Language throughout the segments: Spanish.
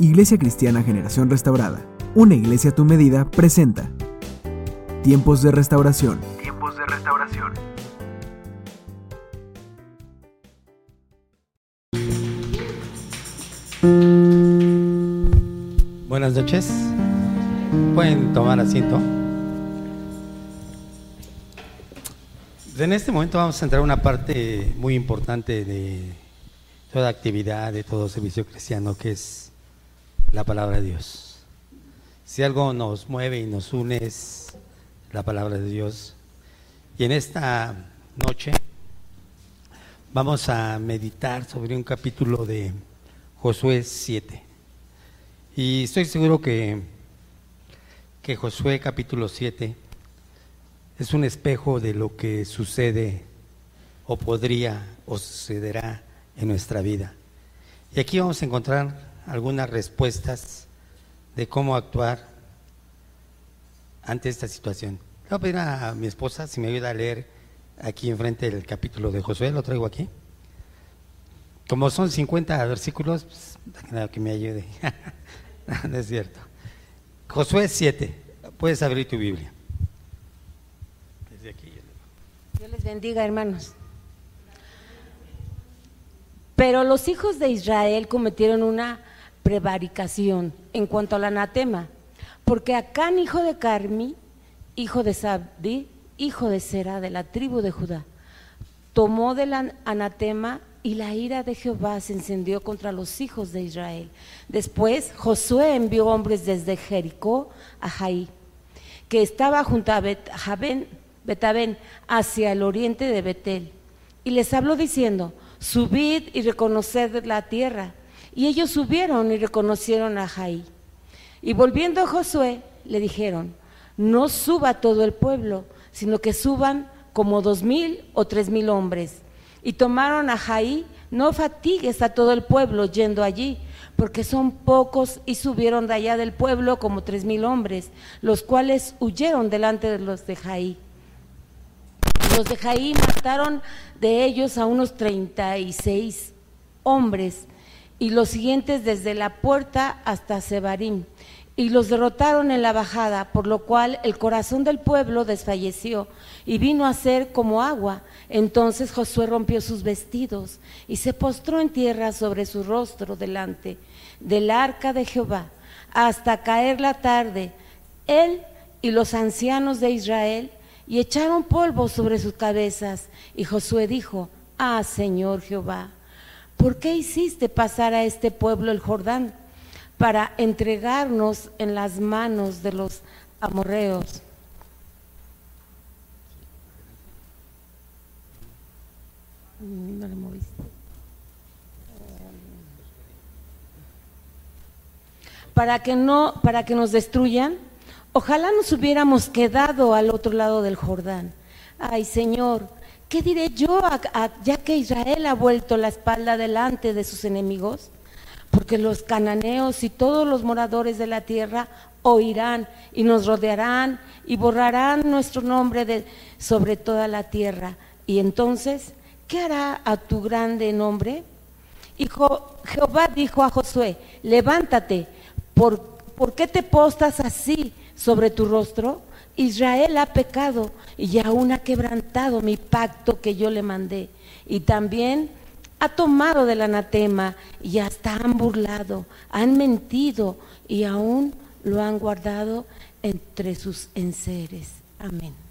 Iglesia Cristiana Generación Restaurada, una iglesia a tu medida, presenta Tiempos de Restauración. Tiempos de Restauración. Buenas noches. Pueden tomar asiento. En este momento vamos a entrar a una parte muy importante de toda actividad, de todo servicio cristiano, que es la palabra de Dios. Si algo nos mueve y nos une es la palabra de Dios. Y en esta noche vamos a meditar sobre un capítulo de Josué 7. Y estoy seguro que, que Josué capítulo 7 es un espejo de lo que sucede o podría o sucederá en nuestra vida. Y aquí vamos a encontrar algunas respuestas de cómo actuar ante esta situación. Le voy a pedir a mi esposa si me ayuda a leer aquí enfrente el capítulo de Josué, lo traigo aquí. Como son 50 versículos, pues, que me ayude. no es cierto. Josué 7, puedes abrir tu Biblia. Dios les bendiga, hermanos. Pero los hijos de Israel cometieron una prevaricación en cuanto al anatema, porque Acán, hijo de Carmi, hijo de Sabdi, hijo de Sera, de la tribu de Judá, tomó del anatema y la ira de Jehová se encendió contra los hijos de Israel. Después Josué envió hombres desde Jericó a Jaí, que estaba junto a Bet Betabén, hacia el oriente de Betel, y les habló diciendo, subid y reconoced la tierra. Y ellos subieron y reconocieron a Jaí. Y volviendo a Josué, le dijeron, no suba todo el pueblo, sino que suban como dos mil o tres mil hombres. Y tomaron a Jaí, no fatigues a todo el pueblo yendo allí, porque son pocos y subieron de allá del pueblo como tres mil hombres, los cuales huyeron delante de los de Jaí. Los de Jaí mataron de ellos a unos treinta y seis hombres, y los siguientes desde la puerta hasta Sebarim, y los derrotaron en la bajada, por lo cual el corazón del pueblo desfalleció y vino a ser como agua. Entonces Josué rompió sus vestidos y se postró en tierra sobre su rostro delante del arca de Jehová, hasta caer la tarde. Él y los ancianos de Israel y echaron polvo sobre sus cabezas. Y Josué dijo, Ah, Señor Jehová, ¿por qué hiciste pasar a este pueblo el Jordán para entregarnos en las manos de los amorreos? Para que no, para que nos destruyan. Ojalá nos hubiéramos quedado al otro lado del Jordán. Ay, Señor, ¿qué diré yo ya que Israel ha vuelto la espalda delante de sus enemigos? Porque los cananeos y todos los moradores de la tierra oirán y nos rodearán y borrarán nuestro nombre sobre toda la tierra. Y entonces, ¿qué hará a tu grande nombre? Y Jehová dijo a Josué, levántate, ¿por, ¿por qué te postas así? sobre tu rostro? Israel ha pecado y aún ha quebrantado mi pacto que yo le mandé. Y también ha tomado del anatema y hasta han burlado, han mentido y aún lo han guardado entre sus enseres. Amén.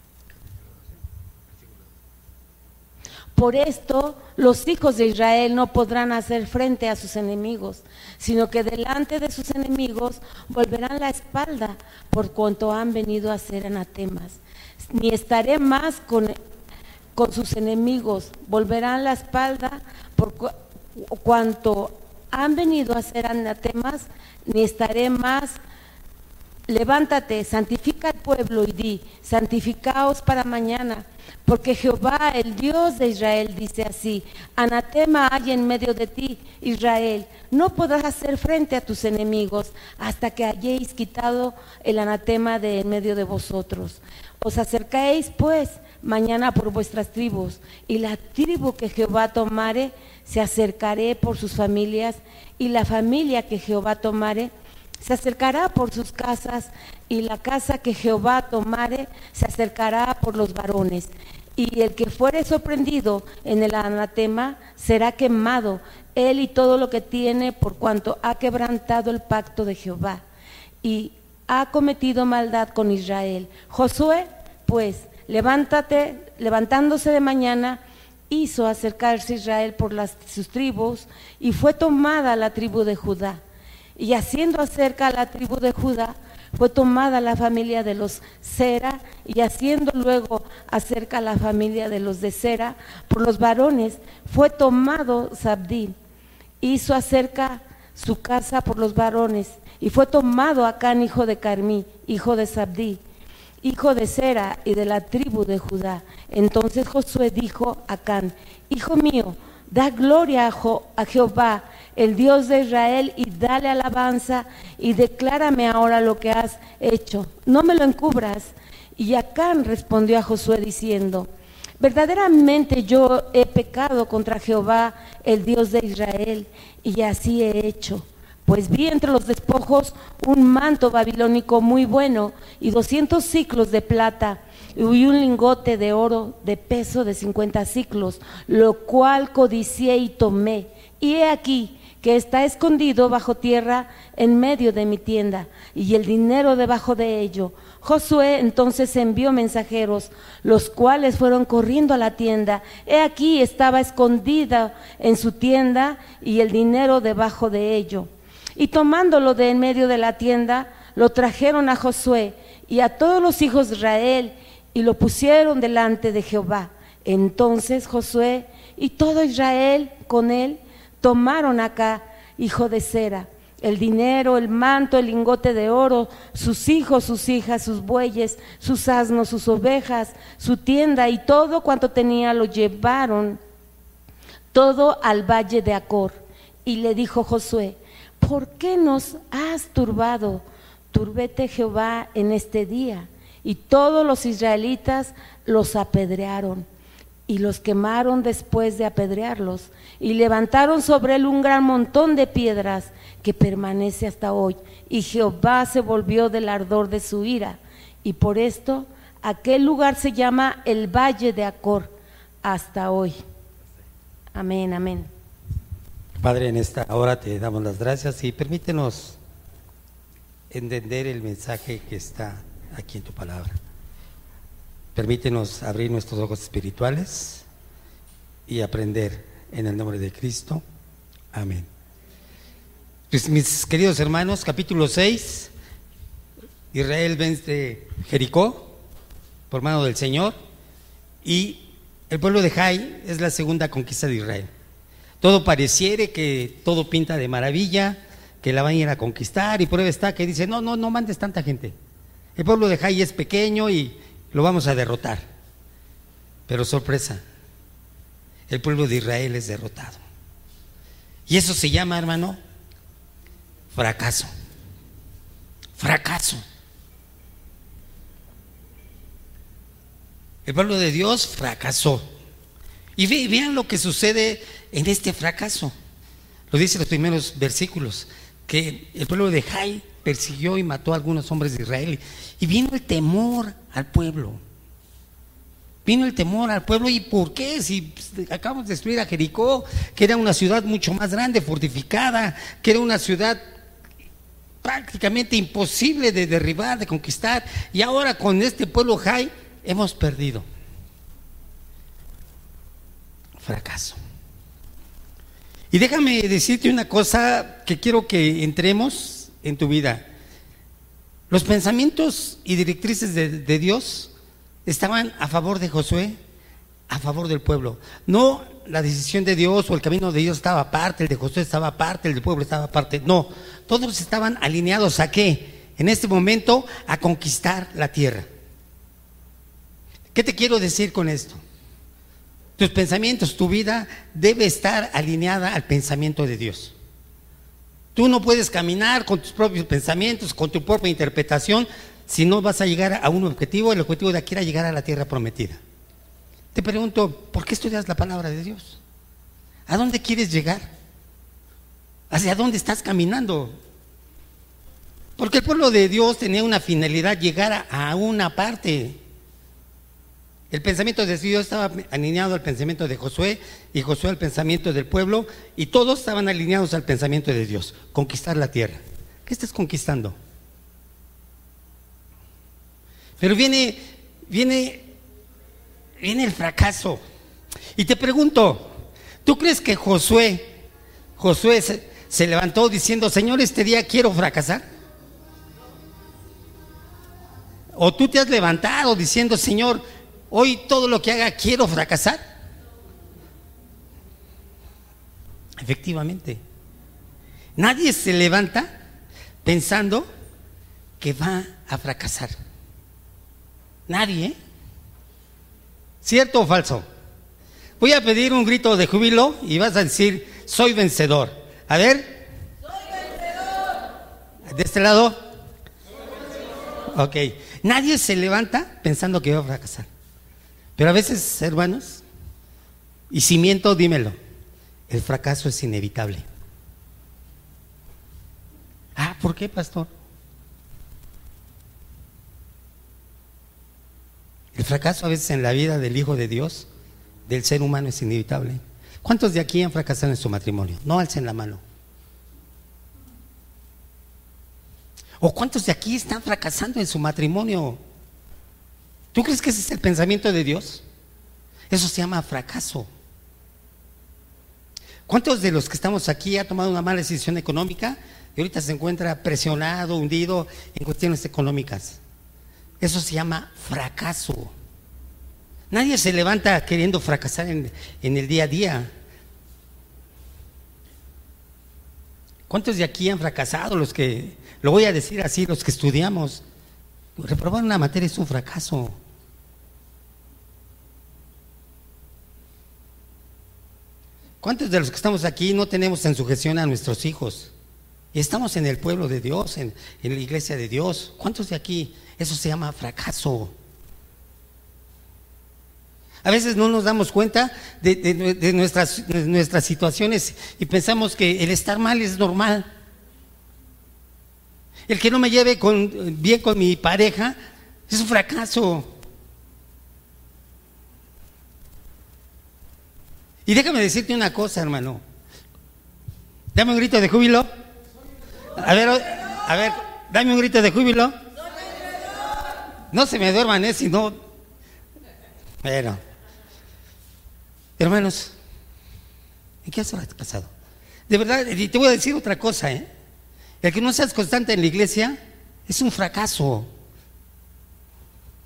Por esto los hijos de Israel no podrán hacer frente a sus enemigos, sino que delante de sus enemigos volverán la espalda por cuanto han venido a ser anatemas. Ni estaré más con, con sus enemigos, volverán la espalda por cuanto han venido a ser anatemas, ni estaré más levántate, santifica al pueblo y di, santificaos para mañana, porque Jehová, el Dios de Israel, dice así, anatema hay en medio de ti, Israel, no podrás hacer frente a tus enemigos hasta que hayáis quitado el anatema de en medio de vosotros. Os acercáis pues mañana por vuestras tribus, y la tribu que Jehová tomare, se acercaré por sus familias, y la familia que Jehová tomare, se acercará por sus casas, y la casa que Jehová tomare, se acercará por los varones. Y el que fuere sorprendido en el anatema será quemado, él y todo lo que tiene, por cuanto ha quebrantado el pacto de Jehová. Y ha cometido maldad con Israel. Josué, pues, levántate, levantándose de mañana, hizo acercarse Israel por las, sus tribus y fue tomada la tribu de Judá. Y haciendo acerca a la tribu de Judá, fue tomada la familia de los Sera y haciendo luego acerca a la familia de los de Sera por los varones, fue tomado Sabdí. Hizo acerca su casa por los varones y fue tomado Acán, hijo de Carmí, hijo de Sabdí, hijo de Sera y de la tribu de Judá. Entonces Josué dijo a Acán, hijo mío, da gloria a, Jehová, el Dios de Israel, y dale alabanza, y declárame ahora lo que has hecho. No me lo encubras. Y Acán respondió a Josué diciendo, verdaderamente yo he pecado contra Jehová, el Dios de Israel, y así he hecho pues vi entre los despojos un manto babilónico muy bueno y doscientos ciclos de plata y un lingote de oro de peso de cincuenta ciclos, lo cual codicié y tomé. Y he aquí que está escondido bajo tierra en medio de mi tienda, y el dinero debajo de ello. Josué entonces envió mensajeros, los cuales fueron corriendo a la tienda. He aquí estaba escondida en su tienda y el dinero debajo de ello. Y tomándolo de en medio de la tienda, lo trajeron a Josué y a todos los hijos de Israel y lo pusieron delante de Jehová. Entonces Josué y todo Israel con él tomaron acá, hijo de Sera, el dinero, el manto, el lingote de oro, sus hijos, sus hijas, sus bueyes, sus asnos, sus ovejas, su tienda y todo cuanto tenía lo llevaron todo al valle de Acor. Y le dijo Josué, ¿por qué nos has turbado? Turbete Jehová en este día. Y todos los israelitas los apedrearon y los quemaron después de apedrearlos y levantaron sobre él un gran montón de piedras que permanece hasta hoy. Y Jehová se volvió del ardor de su ira. Y por esto aquel lugar se llama el Valle de Acor hasta hoy. Amén, amén. Padre, en esta hora te damos las gracias y permítenos entender el mensaje que está aquí en tu palabra. Permítenos abrir nuestros ojos espirituales y aprender en el nombre de Cristo. Amén. Pues, mis queridos hermanos, capítulo 6, Israel vence Jericó por mano del Señor y el pueblo de Jai es la segunda conquista de Israel. Todo pareciere que todo pinta de maravilla, que la van a ir a conquistar y prueba está que dice, no, no, no mandes tanta gente. El pueblo de Jai es pequeño y lo vamos a derrotar. Pero sorpresa, el pueblo de Israel es derrotado. Y eso se llama, hermano, fracaso. Fracaso. El pueblo de Dios fracasó. Y vean lo que sucede en este fracaso. Lo dice los primeros versículos, que el pueblo de Jai persiguió y mató a algunos hombres de Israel. Y vino el temor al pueblo. Vino el temor al pueblo. ¿Y por qué? Si acabamos de destruir a Jericó, que era una ciudad mucho más grande, fortificada, que era una ciudad prácticamente imposible de derribar, de conquistar. Y ahora con este pueblo Jai hemos perdido fracaso. Y déjame decirte una cosa que quiero que entremos en tu vida. Los pensamientos y directrices de, Dios estaban a favor de Josué, a favor del pueblo. No la decisión de Dios o el camino de Dios estaba aparte, el de Josué estaba aparte, el del pueblo estaba aparte. No, todos estaban alineados a qué? En este momento a conquistar la tierra. ¿Qué te quiero decir con esto? Tus pensamientos, tu vida debe estar alineada al pensamiento de Dios. Tú no puedes caminar con tus propios pensamientos, con tu propia interpretación, si no vas a llegar a un objetivo. El objetivo de aquí era llegar a la tierra prometida. Te pregunto, ¿por qué estudias la palabra de Dios? ¿A dónde quieres llegar? ¿Hacia dónde estás caminando? Porque el pueblo de Dios tenía una finalidad, llegar a, una parte. El pensamiento de Dios estaba alineado al pensamiento de Josué y Josué al pensamiento del pueblo y todos estaban alineados al pensamiento de Dios, conquistar la tierra. ¿Qué estás conquistando? Pero viene, viene, viene el fracaso. Y te pregunto, ¿tú crees que Josué, Josué se, se levantó diciendo, Señor, este día quiero fracasar? ¿O tú te has levantado diciendo, Señor, hoy todo lo que haga quiero fracasar? Efectivamente. Nadie se levanta pensando que va a fracasar. Nadie. ¿eh? ¿Cierto o falso? Voy a pedir un grito de júbilo y vas a decir, soy vencedor. A ver. Soy vencedor. ¿De este lado? Ok. Nadie se levanta pensando que va a fracasar. Pero a veces, hermanos, y si miento, dímelo, el fracaso es inevitable. Ah, ¿por qué, pastor? El fracaso a veces en la vida del Hijo de Dios, del ser humano, es inevitable. ¿Cuántos de aquí han fracasado en su matrimonio? No alcen la mano. ¿O cuántos de aquí están fracasando en su matrimonio? ¿Tú crees que ese es el pensamiento de Dios? Eso se llama fracaso. ¿Cuántos de los que estamos aquí ha tomado una mala decisión económica y ahorita se encuentra presionado, hundido en cuestiones económicas? Eso se llama fracaso. Nadie se levanta queriendo fracasar en, el día a día. ¿Cuántos de aquí han fracasado? Los que, lo voy a decir así, los que estudiamos. Reprobar una materia es un fracaso. ¿Cuántos de los que estamos aquí no tenemos en sujeción a nuestros hijos? Y estamos en el pueblo de Dios, en, la iglesia de Dios. ¿Cuántos de aquí eso se llama fracaso. A veces no nos damos cuenta de, nuestras, nuestras situaciones y pensamos que el estar mal es normal. El que no me lleve con, bien con mi pareja es un fracaso. Y déjame decirte una cosa, hermano. Dame un grito de júbilo. A ver, a ver, dame un grito de júbilo. No se me duerman, ¿eh? Si no. Bueno. Hermanos, ¿en qué has pasado? De verdad, y te voy a decir otra cosa, ¿eh? El que no seas constante en la iglesia es un fracaso.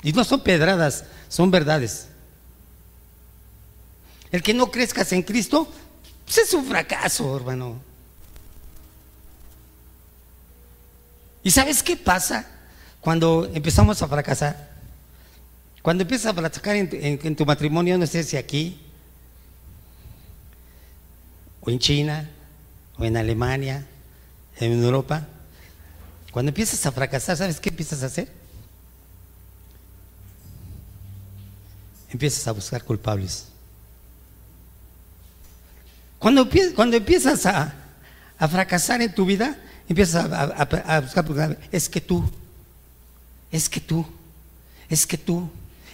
Y no son pedradas, son verdades. El que no crezcas en Cristo, pues es un fracaso, hermano. ¿Y sabes qué pasa? cuando empezamos a fracasar, cuando empiezas a fracasar en, tu matrimonio, no sé si aquí, o en China, o en Alemania, en Europa, cuando empiezas a fracasar, ¿sabes qué empiezas a hacer? Empiezas a buscar culpables. Cuando, cuando empiezas a, fracasar en tu vida, empiezas a, a buscar culpables. Es que tú, es que tú, es que tú,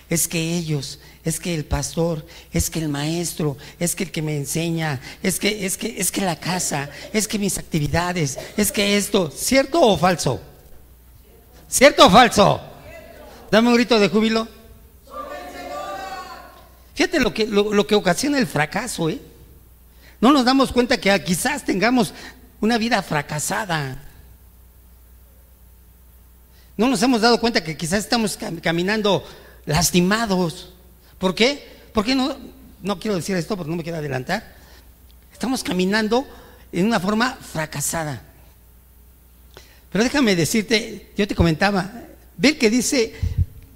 es que ellos, es que el pastor, es que el maestro, es que el que me enseña, es que, es que, es que la casa, es que mis actividades, es que esto, ¿cierto o falso? ¿Cierto o falso? Dame un grito de júbilo. Fíjate lo que, lo que ocasiona el fracaso, ¿eh? No nos damos cuenta que quizás tengamos una vida fracasada. No nos hemos dado cuenta que quizás estamos caminando lastimados. ¿Por qué? Porque no, no quiero decir esto porque no me quiero adelantar. Estamos caminando en una forma fracasada. Pero déjame decirte, yo te comentaba, ver que dice,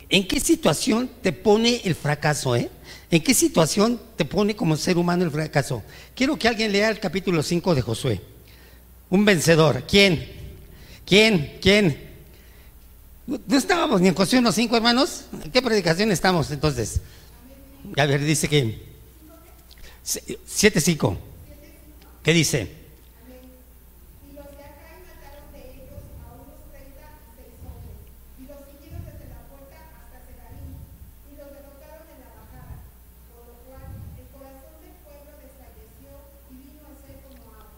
¿en qué situación te pone el fracaso? Eh? ¿En qué situación te pone como ser humano el fracaso? Quiero que alguien lea el capítulo 5 de Josué. Un vencedor. ¿Quién? ¿Quién? ¿Quién? No estábamos ni en los cinco hermanos. ¿En qué predicación estamos entonces? a ver, dice que 7.5. ¿Qué dice?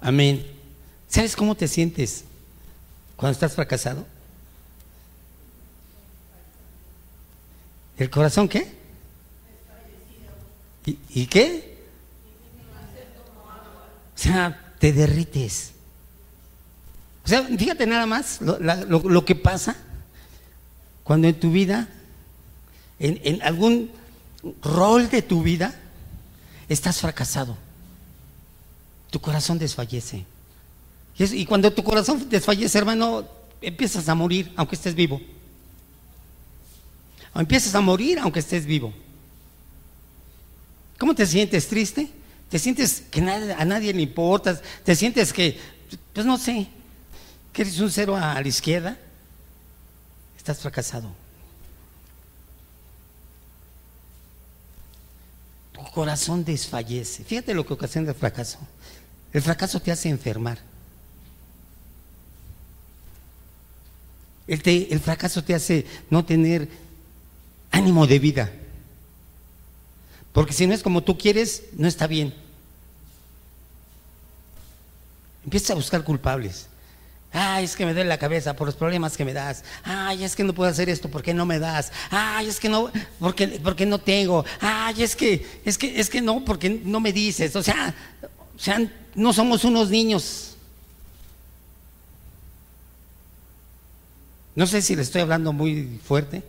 Amén. ¿Sabes cómo te sientes cuando estás fracasado? ¿El corazón qué? ¿Y, ¿Y qué? O sea, te derrites. O sea, fíjate nada más lo, que pasa cuando en tu vida, en algún rol de tu vida, estás fracasado tu corazón desfallece. Y, cuando tu corazón desfallece, hermano, empiezas a morir aunque estés vivo. O empiezas a morir aunque estés vivo. ¿Cómo te sientes? ¿Triste? ¿Te sientes que a nadie le importas? ¿Te sientes que, pues no sé, que eres un cero a la izquierda? Estás fracasado. Corazón desfallece. Fíjate lo que ocasiona el fracaso. El fracaso te hace enfermar. El, el, fracaso te hace no tener ánimo de vida. Porque si no es como tú quieres, no está bien. Empieza a buscar culpables. Ay, es que me duele la cabeza por los problemas que me das. Ay, es que no puedo hacer esto porque no me das. Ay, es que no, porque, porque no tengo. Ay, es que, es que, es que no, porque no me dices. O sea, o sea, no somos unos niños. No sé si le estoy hablando muy fuerte.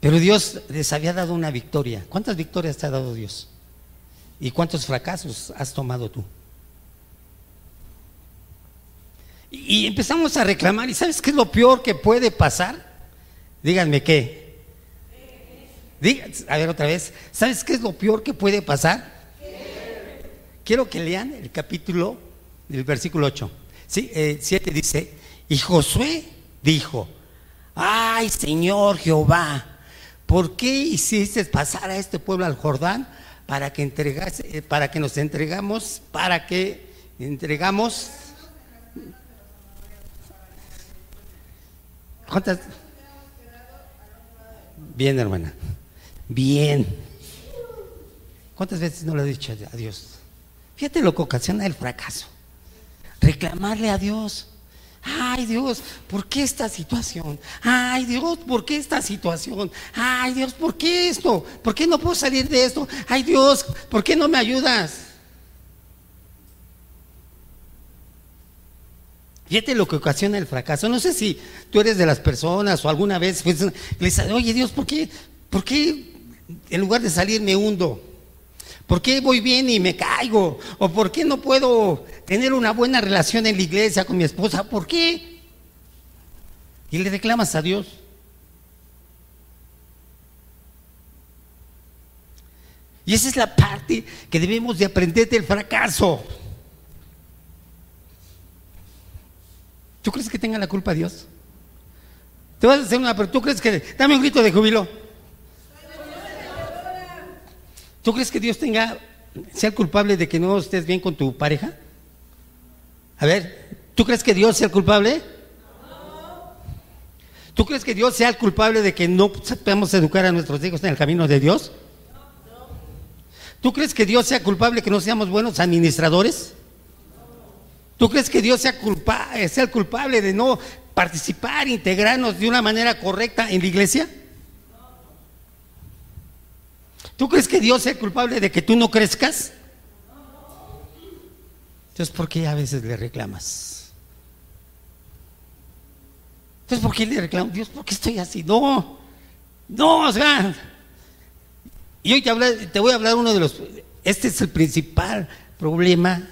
Pero Dios les había dado una victoria. ¿Cuántas victorias te ha dado Dios? ¿Y cuántos fracasos has tomado tú? Y empezamos a reclamar. ¿Y sabes qué es lo peor que puede pasar? Díganme qué a ver otra vez, ¿sabes qué es lo peor que puede pasar? Quiero que lean el capítulo del versículo 8. Sí, 7 eh, dice, y Josué dijo, ay Señor Jehová, ¿por qué hiciste pasar a este pueblo al Jordán para que entregase, eh, para que nos entregamos, para que entregamos? ¿Cuántas? Bien, hermana. Bien. ¿Cuántas veces no le he dicho a Dios? Fíjate lo que ocasiona el fracaso. Reclamarle a Dios. Ay Dios, ¿por qué esta situación? Ay Dios, ¿por qué esta situación? Ay Dios, ¿por qué esto? ¿Por qué no puedo salir de esto? Ay Dios, ¿por qué no me ayudas? Fíjate lo que ocasiona el fracaso. No sé si tú eres de las personas o alguna vez pues, le dices, oye Dios, ¿por qué, ¿por qué en lugar de salir me hundo? ¿Por qué voy bien y me caigo? ¿O por qué no puedo tener una buena relación en la iglesia con mi esposa? ¿Por qué? Y le reclamas a Dios. Y esa es la parte que debemos de aprender del fracaso. ¿Tú crees que tenga la culpa Dios? Te vas a hacer una, pero tú crees que, dame un grito de júbilo. ¿Tú crees que Dios tenga, sea culpable de que no estés bien con tu pareja? A ver, ¿tú crees que Dios sea el culpable? ¿Tú crees que Dios sea el culpable de que no sepamos educar a nuestros hijos en el camino de Dios? ¿Tú crees que Dios sea culpable que no seamos buenos administradores? ¿Tú crees que Dios sea, culpa, sea el culpable de no participar, integrarnos de una manera correcta en la iglesia? ¿Tú crees que Dios es culpable de que tú no crezcas? Entonces, ¿por qué a veces le reclamas? Entonces, ¿por qué le reclamo? Dios, ¿por qué estoy así? No, no, o sea. Y hoy te, te voy a hablar uno de los. Este es el principal problema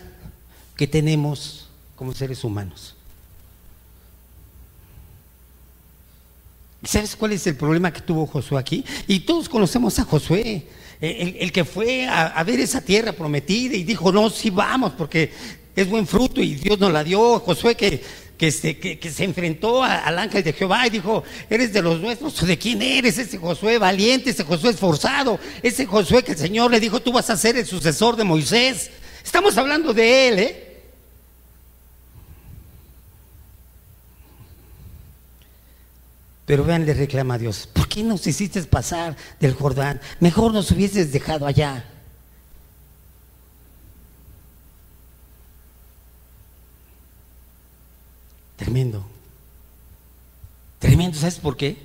que tenemos como seres humanos. ¿Sabes cuál es el problema que tuvo Josué aquí? Y todos conocemos a Josué, el, que fue a, ver esa tierra prometida y dijo, no, sí vamos, porque es buen fruto y Dios nos la dio. Josué que que se, que, se enfrentó al ángel de Jehová y dijo, ¿eres de los nuestros? ¿De quién eres? Ese Josué valiente, ese Josué esforzado, ese Josué que el Señor le dijo, tú vas a ser el sucesor de Moisés. Estamos hablando de él, ¿eh? Pero vean, le reclama a Dios, ¿por qué nos hiciste pasar del Jordán? Mejor nos hubieses dejado allá. Tremendo. Tremendo, ¿sabes por qué?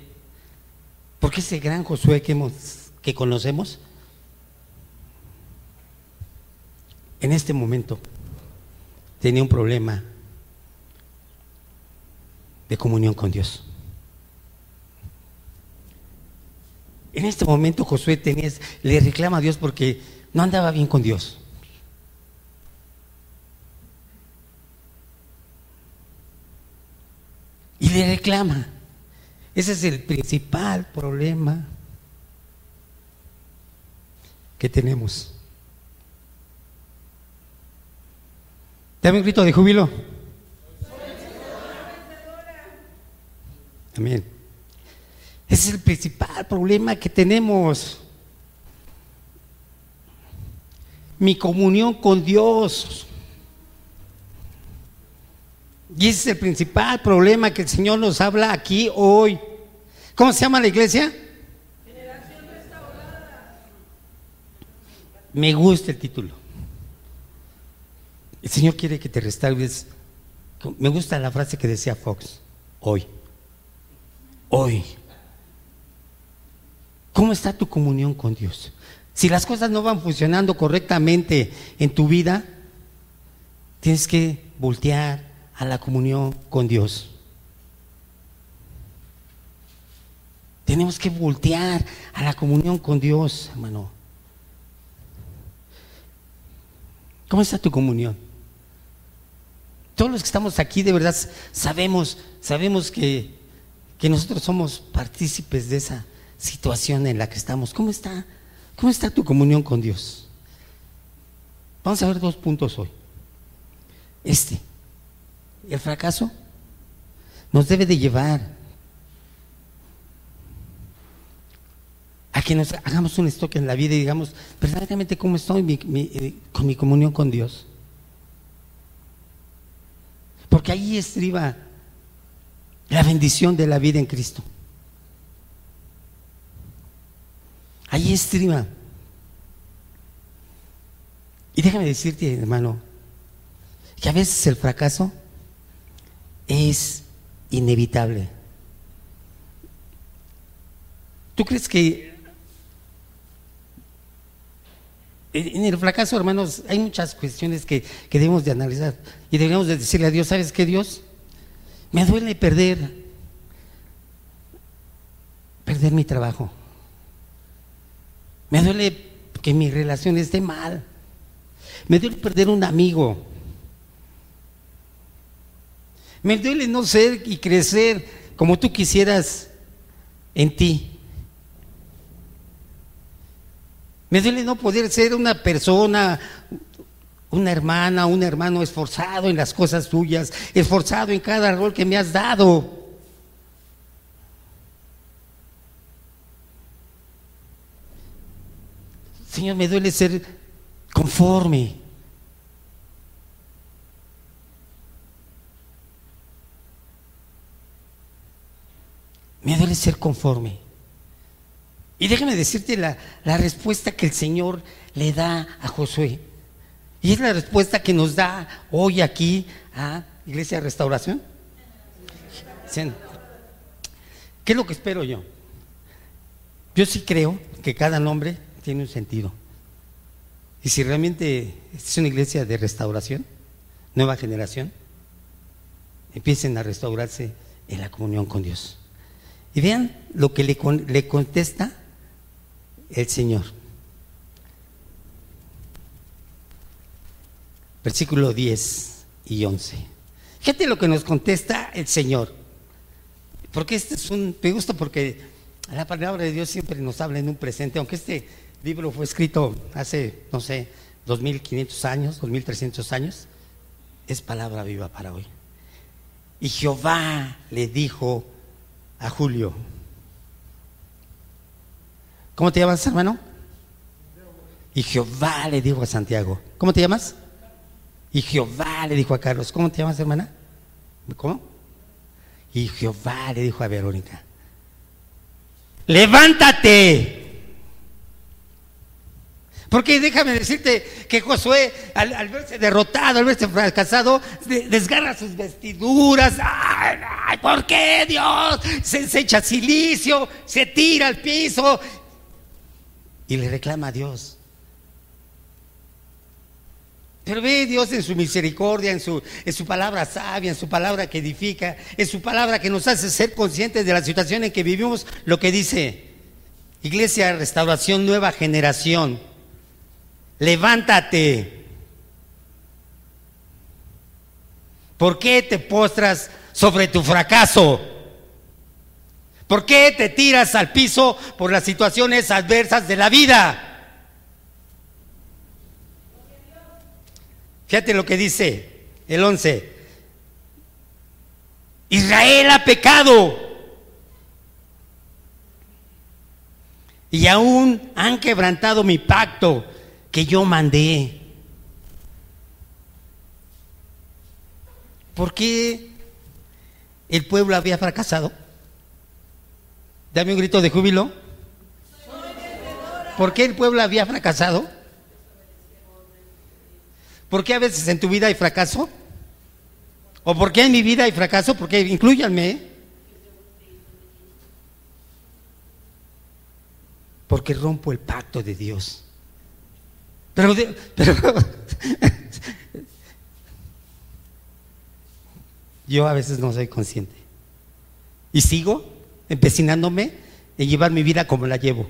Porque ese gran Josué que, hemos, que conocemos, en este momento tenía un problema de comunión con Dios. En este momento Josué tenía, le reclama a Dios porque no andaba bien con Dios. Y le reclama. Ese es el principal problema que tenemos. Dame un grito de júbilo. Amén. Ese es el principal problema que tenemos. Mi comunión con Dios. Y ese es el principal problema que el Señor nos habla aquí hoy. ¿Cómo se llama la iglesia? Generación restaurada. Me gusta el título. El Señor quiere que te restaures. Me gusta la frase que decía Fox. Hoy. Hoy. ¿Cómo está tu comunión con Dios? Si las cosas no van funcionando correctamente en tu vida, tienes que voltear a la comunión con Dios. Tenemos que voltear a la comunión con Dios, hermano. ¿Cómo está tu comunión? Todos los que estamos aquí de verdad sabemos, sabemos que, que nosotros somos partícipes de esa situación en la que estamos. ¿Cómo está? ¿Cómo está tu comunión con Dios? Vamos a ver dos puntos hoy. Este, el fracaso nos debe de llevar a que nos hagamos un estoque en la vida y digamos, verdaderamente, ¿cómo estoy eh, con mi comunión con Dios? Porque ahí estriba la bendición de la vida en Cristo. Ahí estriba. Y déjame decirte, hermano, que a veces el fracaso es inevitable. ¿Tú crees que en el fracaso, hermanos, hay muchas cuestiones que, debemos de analizar y debemos de decirle a Dios, ¿sabes qué, Dios? Me duele perder, perder mi trabajo. Me duele que mi relación esté mal. Me duele perder un amigo. Me duele no ser y crecer como tú quisieras en ti. Me duele no poder ser una persona, una hermana, un hermano esforzado en las cosas tuyas, esforzado en cada rol que me has dado. Señor, me duele ser conforme. Me duele ser conforme. Y déjame decirte la, la, respuesta que el Señor le da a Josué. Y es la respuesta que nos da hoy aquí a Iglesia de Restauración. ¿Qué es lo que espero yo? Yo sí creo que cada nombre tiene un sentido. Y si realmente es una iglesia de restauración, nueva generación, empiecen a restaurarse en la comunión con Dios. Y vean lo que le, le contesta el Señor. Versículo 10 y 11. Fíjate lo que nos contesta el Señor. Porque este es un, me gusta porque la palabra de Dios siempre nos habla en un presente, aunque este libro fue escrito hace, no sé, 2500 años, 2300 años, es palabra viva para hoy. Y Jehová le dijo a Julio, ¿cómo te llamas, hermano? Y Jehová le dijo a Santiago, ¿cómo te llamas? Y Jehová le dijo a Carlos, ¿cómo te llamas, hermana? ¿Cómo? Y Jehová le dijo a Verónica, levántate. Porque déjame decirte que Josué, al, verse derrotado, al verse fracasado, desgarra sus vestiduras. ¡Ay, por qué Dios? Se, se, echa silicio, se tira al piso y le reclama a Dios. Pero ve Dios en su misericordia, en su, en su palabra sabia, en su palabra que edifica, en su palabra que nos hace ser conscientes de la situación en que vivimos, lo que dice, Iglesia Restauración Nueva Generación, levántate. ¿Por qué te postras sobre tu fracaso? ¿Por qué te tiras al piso por las situaciones adversas de la vida? Fíjate lo que dice el 11. Israel ha pecado. Y aún han quebrantado mi pacto que yo mandé. ¿Por qué el pueblo había fracasado? Dame un grito de júbilo. ¿Por qué el pueblo había fracasado? ¿Por qué a veces en tu vida hay fracaso? ¿O por qué en mi vida hay fracaso? Porque incluyanme. Porque rompo el pacto de Dios. Pero, yo a veces no soy consciente. Y sigo empecinándome en llevar mi vida como la llevo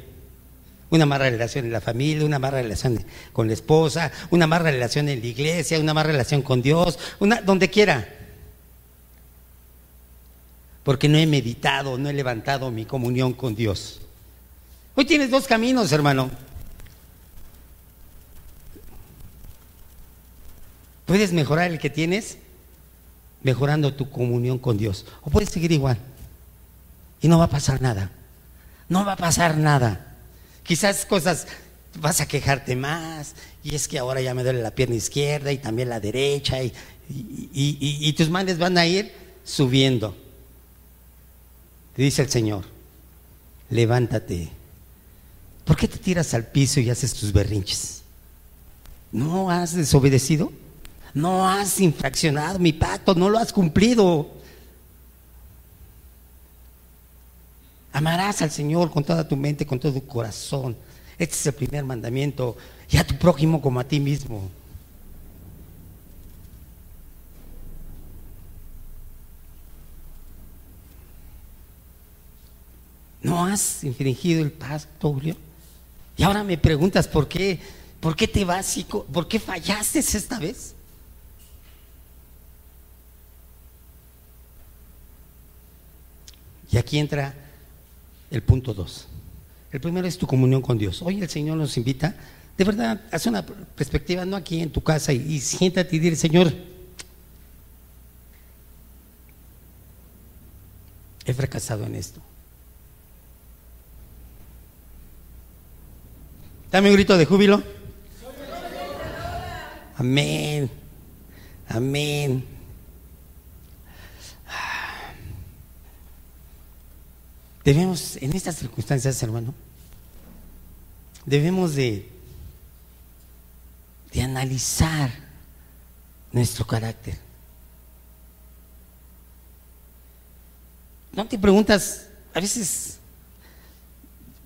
una mala relación en la familia, una mala relación con la esposa, una mala relación en la iglesia, una mala relación con Dios, una donde quiera. Porque no he meditado, no he levantado mi comunión con Dios. Hoy tienes dos caminos, hermano. Puedes mejorar el que tienes mejorando tu comunión con Dios. O puedes seguir igual. Y no va a pasar nada. No va a pasar nada. Quizás cosas vas a quejarte más, y es que ahora ya me duele la pierna izquierda y también la derecha, y, tus manes van a ir subiendo. Te dice el Señor, levántate. ¿Por qué te tiras al piso y haces tus berrinches? ¿No has desobedecido? ¿No has infraccionado mi pacto? ¿No lo has cumplido? Amarás al Señor con toda tu mente, con todo tu corazón. Este es el primer mandamiento. Y a tu prójimo como a ti mismo. ¿No has infringido el pacto, Julio? Y ahora me preguntas por qué, por qué te vas y por qué fallaste esta vez. Y aquí entra el punto dos. El primero es tu comunión con Dios. Hoy el Señor nos invita, de verdad, haz una perspectiva, no aquí en tu casa, y, siéntate y dile, Señor, he fracasado en esto. Dame un grito de júbilo. Amén. Amén. Debemos, en estas circunstancias, hermano, debemos de, de analizar nuestro carácter. No te preguntas, a veces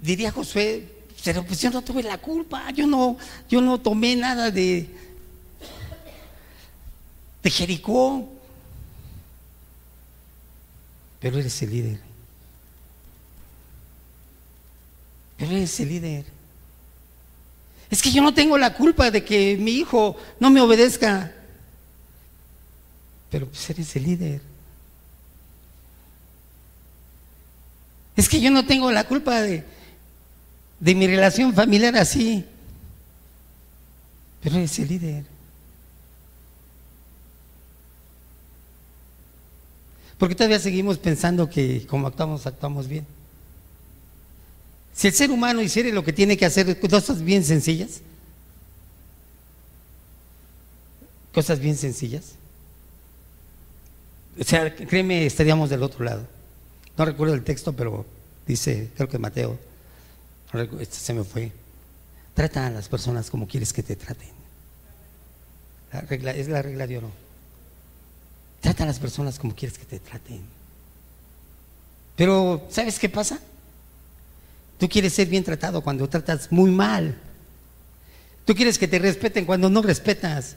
diría Josué, pero pues yo no tuve la culpa, yo no, yo no tomé nada de, de Jericó. Pero eres el líder. Eres el líder. Es que yo no tengo la culpa de que mi hijo no me obedezca. Pero pues eres el líder. Es que yo no tengo la culpa de, de mi relación familiar así. Pero eres el líder. Porque todavía seguimos pensando que como actuamos, actuamos bien. Si el ser humano hiciera lo que tiene que hacer, cosas bien sencillas, cosas bien sencillas, o sea, créeme, estaríamos del otro lado. No recuerdo el texto, pero dice, creo que Mateo, este se me fue. Trata a las personas como quieres que te traten. La regla, es la regla de oro. Trata a las personas como quieres que te traten. Pero, ¿sabes qué pasa? Tú quieres ser bien tratado cuando tratas muy mal. Tú quieres que te respeten cuando no respetas.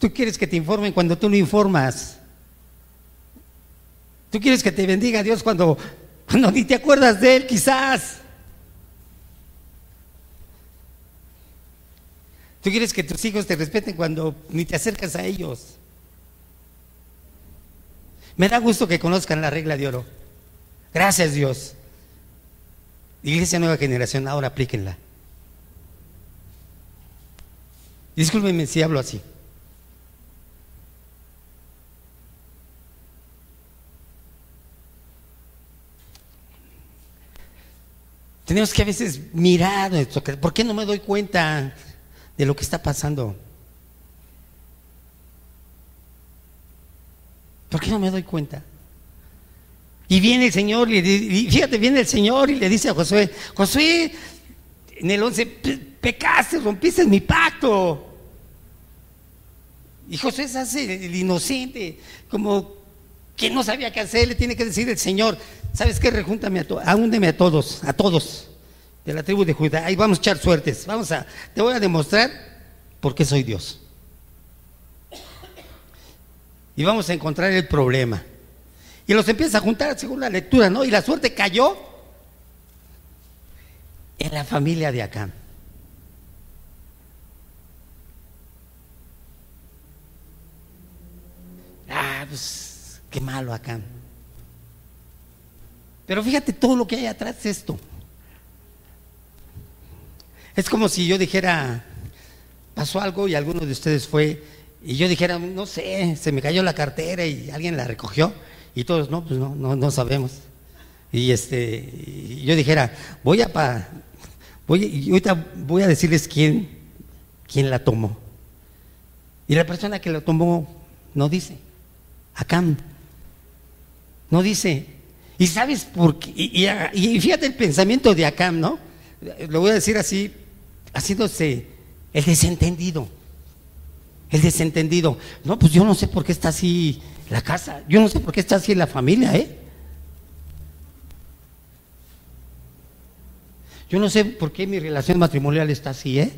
Tú quieres que te informen cuando tú no informas. Tú quieres que te bendiga Dios cuando, cuando ni te acuerdas de Él, quizás. Tú quieres que tus hijos te respeten cuando ni te acercas a ellos. Me da gusto que conozcan la regla de oro. Gracias Dios. Iglesia Nueva Generación, ahora aplíquenla. Discúlpenme si hablo así. Tenemos que a veces mirar, ¿por qué no me doy cuenta de lo que está pasando? ¿Por qué no me doy cuenta? Y viene el Señor, y fíjate, viene el Señor y le dice a Josué, Josué, en el 11, pecaste, rompiste mi pacto. Y Josué se hace el inocente, como que no sabía qué hacer, le tiene que decir el Señor, ¿sabes qué? Rejúntame a todos, a todos, a todos de la tribu de Judá, ahí vamos a echar suertes, vamos a, te voy a demostrar por qué soy Dios. Y vamos a encontrar el problema. Y los empieza a juntar según la lectura, ¿no? Y la suerte cayó en la familia de Acán. Ah, pues qué malo Acán. Pero fíjate todo lo que hay atrás de esto. Es como si yo dijera, pasó algo y alguno de ustedes fue, y yo dijera, no sé, se me cayó la cartera y alguien la recogió. Y todos, no, pues no, no, no sabemos. Y este, yo dijera, voy a, pa, voy, y ahorita voy a decirles quién, quién la tomó. Y la persona que la tomó no dice, Acam, no dice. Y sabes por qué, y, fíjate el pensamiento de Acam, ¿no? Lo voy a decir así, haciéndose el desentendido. El desentendido. No, pues yo no sé por qué está así la casa. Yo no sé por qué está así la familia, ¿eh? Yo no sé por qué mi relación matrimonial está así, ¿eh?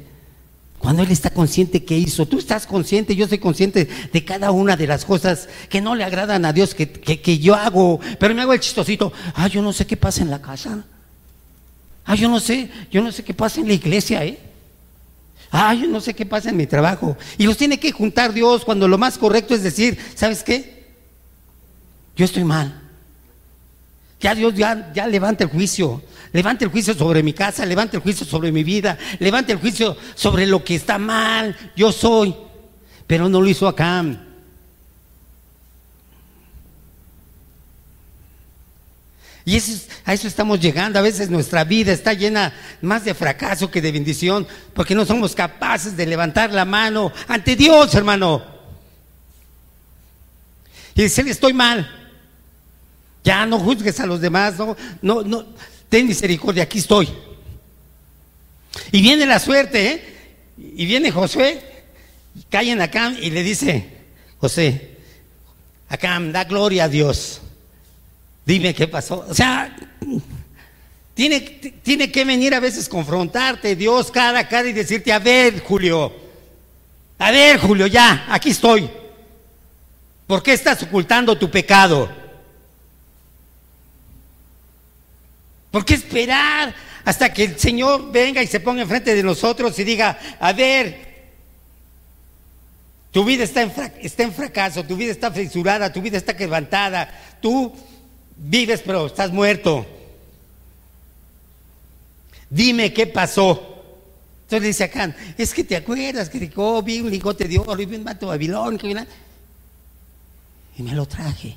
Cuando él está consciente que hizo, tú estás consciente, yo soy consciente de cada una de las cosas que no le agradan a Dios, que, que yo hago, pero me hago el chistosito, ah, yo no sé qué pasa en la casa, ah, yo no sé, yo no sé qué pasa en la iglesia, ¿eh? Ah, yo no sé qué pasa en mi trabajo. Y los tiene que juntar Dios cuando lo más correcto es decir, ¿sabes qué? Yo estoy mal. Ya Dios ya, ya levanta el juicio, levanta el juicio sobre mi casa, levanta el juicio sobre mi vida, levanta el juicio sobre lo que está mal, yo soy. Pero no lo hizo acá. Y a eso estamos llegando. A veces nuestra vida está llena más de fracaso que de bendición, porque no somos capaces de levantar la mano ante Dios, hermano. Y decir, estoy mal. Ya no juzgues a los demás, no, no, ten misericordia, aquí estoy. Y viene la suerte, ¿eh? Y viene Josué, cae en Acam y le dice, José, Acam, da gloria a Dios. Dime qué pasó. O sea, tiene, tiene que venir a veces confrontarte Dios cara a cara y decirte, a ver, Julio, a ver, Julio, ya, aquí estoy. ¿Por qué estás ocultando tu pecado? ¿Por qué esperar hasta que el Señor venga y se ponga enfrente de nosotros y diga, a ver, tu vida está en, fracaso, tu vida está fisurada, tu vida está quebrantada, tú vives pero estás muerto. Dime qué pasó. Entonces dice acá, es que te acuerdas que dijo, oh, vi un lingote de oro, vi un mato de Babilón, y me lo traje.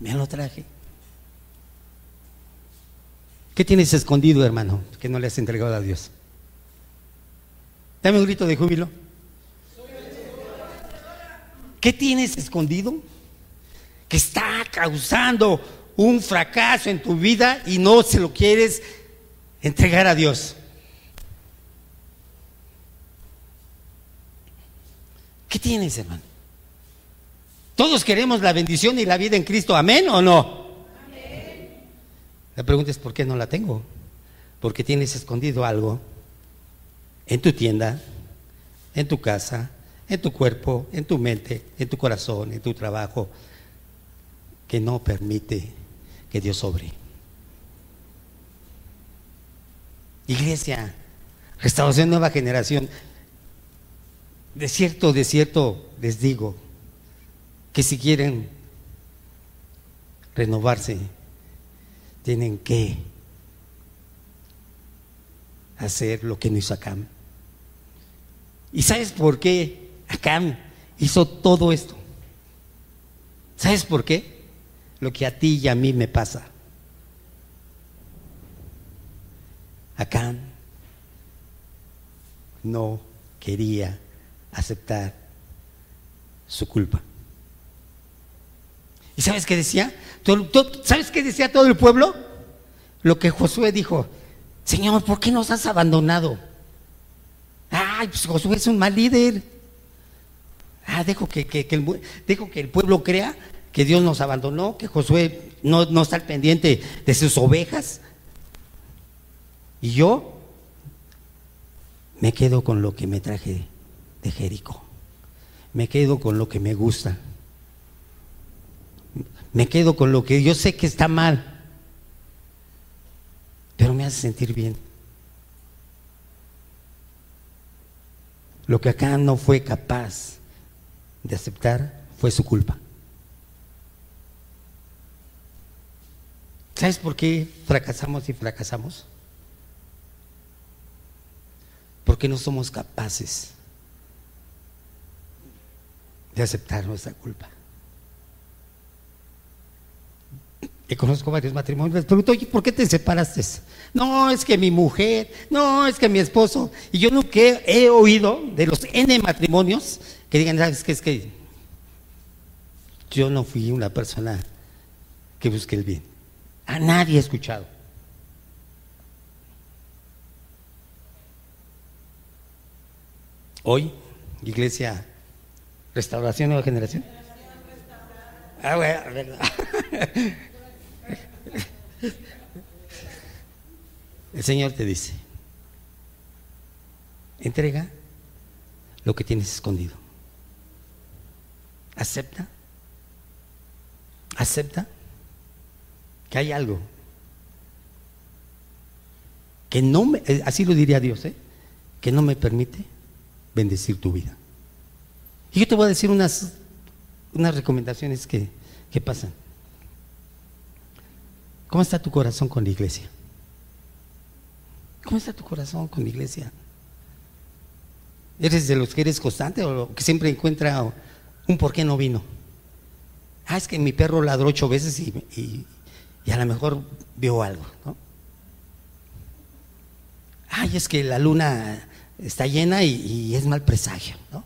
Me lo traje. ¿Qué tienes escondido, hermano, que no le has entregado a Dios? Dame un grito de júbilo. ¿Qué tienes escondido? Que está causando un fracaso en tu vida y no se lo quieres entregar a Dios. ¿Qué tienes, hermano? Todos queremos la bendición y la vida en Cristo. ¿Amén o no? La pregunta es, ¿por qué no la tengo? Porque tienes escondido algo en tu tienda, en tu casa, en tu cuerpo, en tu mente, en tu corazón, en tu trabajo, que no permite que Dios sobre. Iglesia, restauración nueva generación. De cierto, de cierto les digo que si quieren renovarse, tienen que hacer lo que no hizo Acam. ¿Y sabes por qué Acam hizo todo esto? ¿Sabes por qué? Lo que a ti y a mí me pasa. Acam no quería aceptar su culpa. ¿Y sabes qué decía? ¿Sabes qué decía todo el pueblo? Lo que Josué dijo, Señor, ¿por qué nos has abandonado? Ay, pues Josué es un mal líder. Ah, dejo que, el, pueblo crea que Dios nos abandonó, que Josué no, no está al pendiente de sus ovejas. Y yo me quedo con lo que me traje de Jericó. Me quedo con lo que me gusta. Me quedo con lo que yo sé que está mal, pero me hace sentir bien. Lo que acá no fue capaz de aceptar fue su culpa. ¿Sabes por qué fracasamos y fracasamos? Porque no somos capaces de aceptar nuestra culpa. Y conozco varios matrimonios. Les pregunto, oye, ¿por qué te separaste? No, es que mi mujer, no, es que mi esposo. Y yo nunca he oído de los N matrimonios que digan, ¿sabes qué? Es que yo no fui una persona que busque el bien. A nadie he escuchado. Hoy, iglesia, restauración nueva generación. Ah, bueno. El Señor te dice, entrega lo que tienes escondido. Acepta. Acepta que hay algo que no me, eh, así lo diría Dios, ¿eh? que no me permite bendecir tu vida. Y yo te voy a decir unas, unas recomendaciones que, que pasan. ¿Cómo está tu corazón con la iglesia? ¿Cómo está tu corazón con la iglesia? ¿Eres de los que eres constante o que siempre encuentra un por qué no vino? Ah, es que mi perro ladró ocho veces y, a lo mejor vio algo, ¿no? Ay, es que la luna está llena y, y es mal presagio, ¿no?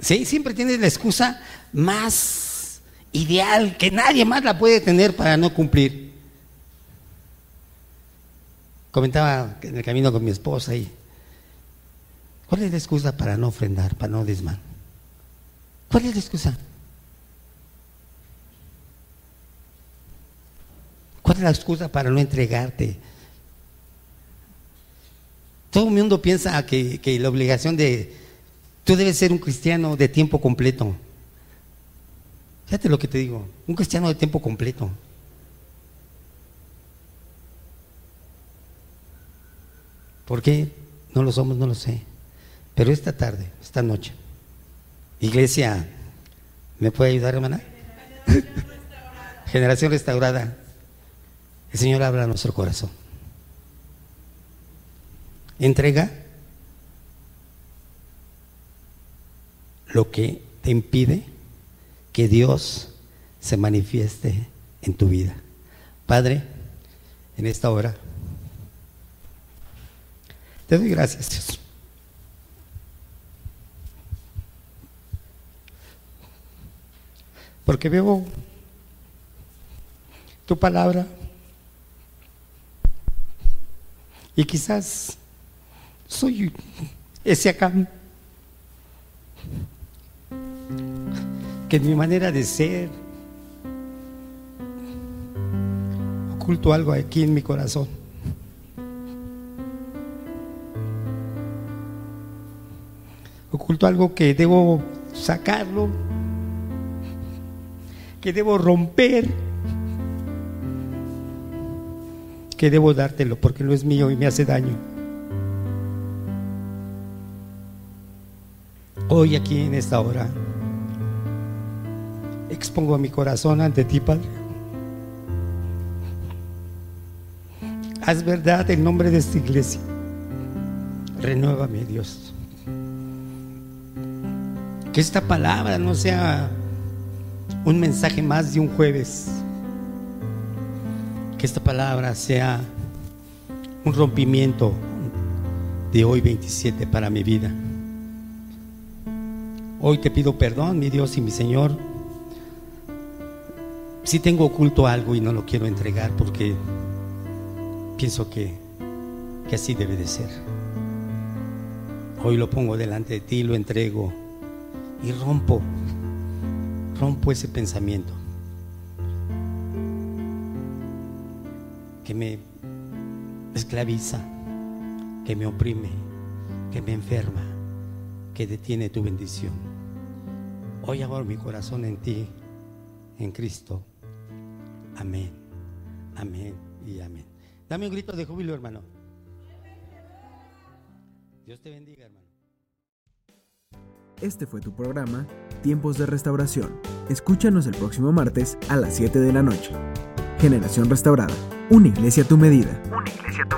Sí, siempre tienes la excusa más ideal que nadie más la puede tener para no cumplir. Comentaba en el camino con mi esposa y ¿cuál es la excusa para no ofrendar, para no desmar? ¿Cuál es la excusa? ¿Cuál es la excusa para no entregarte? Todo el mundo piensa que, que la obligación de tú debes ser un cristiano de tiempo completo. Fíjate lo que te digo, un cristiano de tiempo completo. ¿Por qué no lo somos? No lo sé. Pero esta tarde, esta noche, iglesia, ¿me puede ayudar, hermana? Generación restaurada. El Señor habla a nuestro corazón. Entrega lo que te impide que Dios se manifieste en tu vida. Padre, en esta hora, te doy gracias, Dios. Porque veo tu palabra y quizás soy ese acá que mi manera de ser oculto algo aquí en mi corazón. Oculto algo que debo sacarlo, que debo romper, que debo dártelo porque no es mío y me hace daño. Hoy aquí en esta hora expongo mi corazón ante ti, Padre. Haz verdad en nombre de esta iglesia. Renuévame, Dios. Que esta palabra no sea un mensaje más de un jueves. Que esta palabra sea un rompimiento de hoy 27 para mi vida. Hoy te pido perdón, mi Dios y mi Señor. Si tengo oculto algo y no lo quiero entregar porque pienso que, que así debe de ser. Hoy lo pongo delante de ti, lo entrego y rompo, rompo ese pensamiento que me esclaviza, que me oprime, que me enferma, que detiene tu bendición. Hoy abro mi corazón en ti, en Cristo. Amén, amén y amén. Dame un grito de júbilo, hermano. Dios te bendiga, hermano. Este fue tu programa Tiempos de Restauración. Escúchanos el próximo martes a las 7 de la noche. Generación Restaurada. Una iglesia a tu medida. Una iglesia a tu medida.